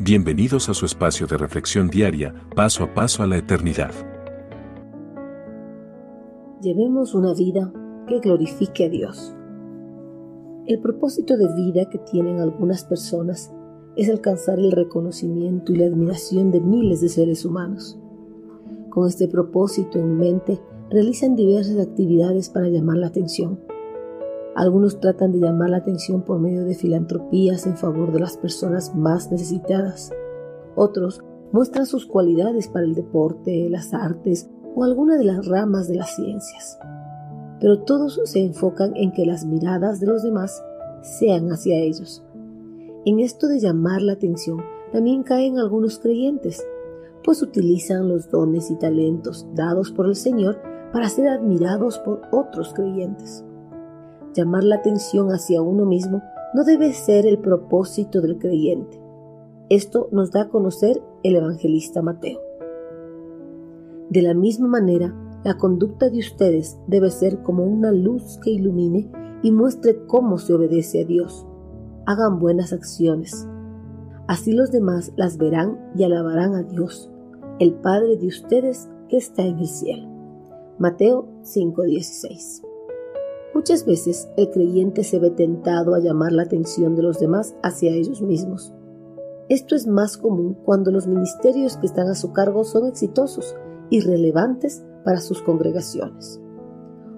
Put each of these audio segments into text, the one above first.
Bienvenidos a su espacio de reflexión diaria, paso a paso a la eternidad. Llevemos una vida que glorifique a Dios. El propósito de vida que tienen algunas personas es alcanzar el reconocimiento y la admiración de miles de seres humanos. Con este propósito en mente, realizan diversas actividades para llamar la atención. Algunos tratan de llamar la atención por medio de filantropías en favor de las personas más necesitadas. Otros muestran sus cualidades para el deporte, las artes o alguna de las ramas de las ciencias. Pero todos se enfocan en que las miradas de los demás sean hacia ellos. En esto de llamar la atención también caen algunos creyentes, pues utilizan los dones y talentos dados por el Señor para ser admirados por otros creyentes. Llamar la atención hacia uno mismo no debe ser el propósito del creyente. Esto nos da a conocer el evangelista Mateo. De la misma manera, la conducta de ustedes debe ser como una luz que ilumine y muestre cómo se obedece a Dios. Hagan buenas acciones. Así los demás las verán y alabarán a Dios, el Padre de ustedes que está en el cielo. Mateo 5:16 Muchas veces el creyente se ve tentado a llamar la atención de los demás hacia ellos mismos. Esto es más común cuando los ministerios que están a su cargo son exitosos y relevantes para sus congregaciones.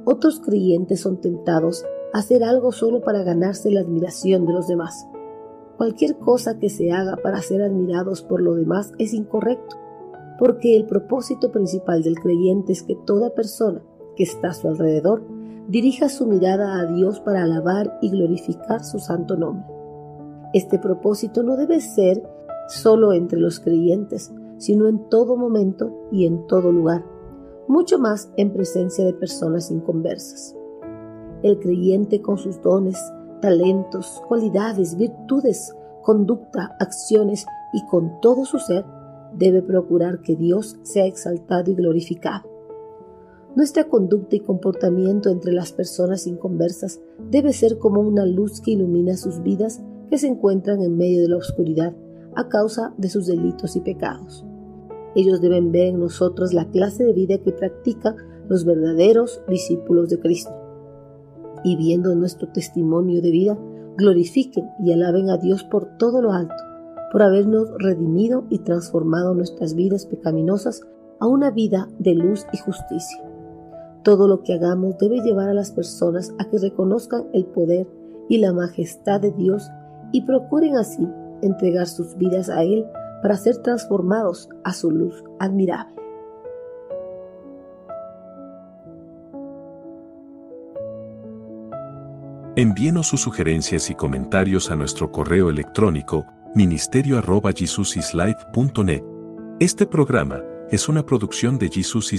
Otros creyentes son tentados a hacer algo solo para ganarse la admiración de los demás. Cualquier cosa que se haga para ser admirados por los demás es incorrecto, porque el propósito principal del creyente es que toda persona que está a su alrededor dirija su mirada a Dios para alabar y glorificar su santo nombre. Este propósito no debe ser solo entre los creyentes, sino en todo momento y en todo lugar, mucho más en presencia de personas inconversas. El creyente con sus dones, talentos, cualidades, virtudes, conducta, acciones y con todo su ser, debe procurar que Dios sea exaltado y glorificado. Nuestra conducta y comportamiento entre las personas inconversas debe ser como una luz que ilumina sus vidas que se encuentran en medio de la oscuridad a causa de sus delitos y pecados. Ellos deben ver en nosotros la clase de vida que practican los verdaderos discípulos de Cristo. Y viendo nuestro testimonio de vida, glorifiquen y alaben a Dios por todo lo alto, por habernos redimido y transformado nuestras vidas pecaminosas a una vida de luz y justicia. Todo lo que hagamos debe llevar a las personas a que reconozcan el poder y la majestad de Dios y procuren así entregar sus vidas a Él para ser transformados a su luz admirable. Envíenos sus sugerencias y comentarios a nuestro correo electrónico ministerio.jesusislife.net. Este programa es una producción de Jesus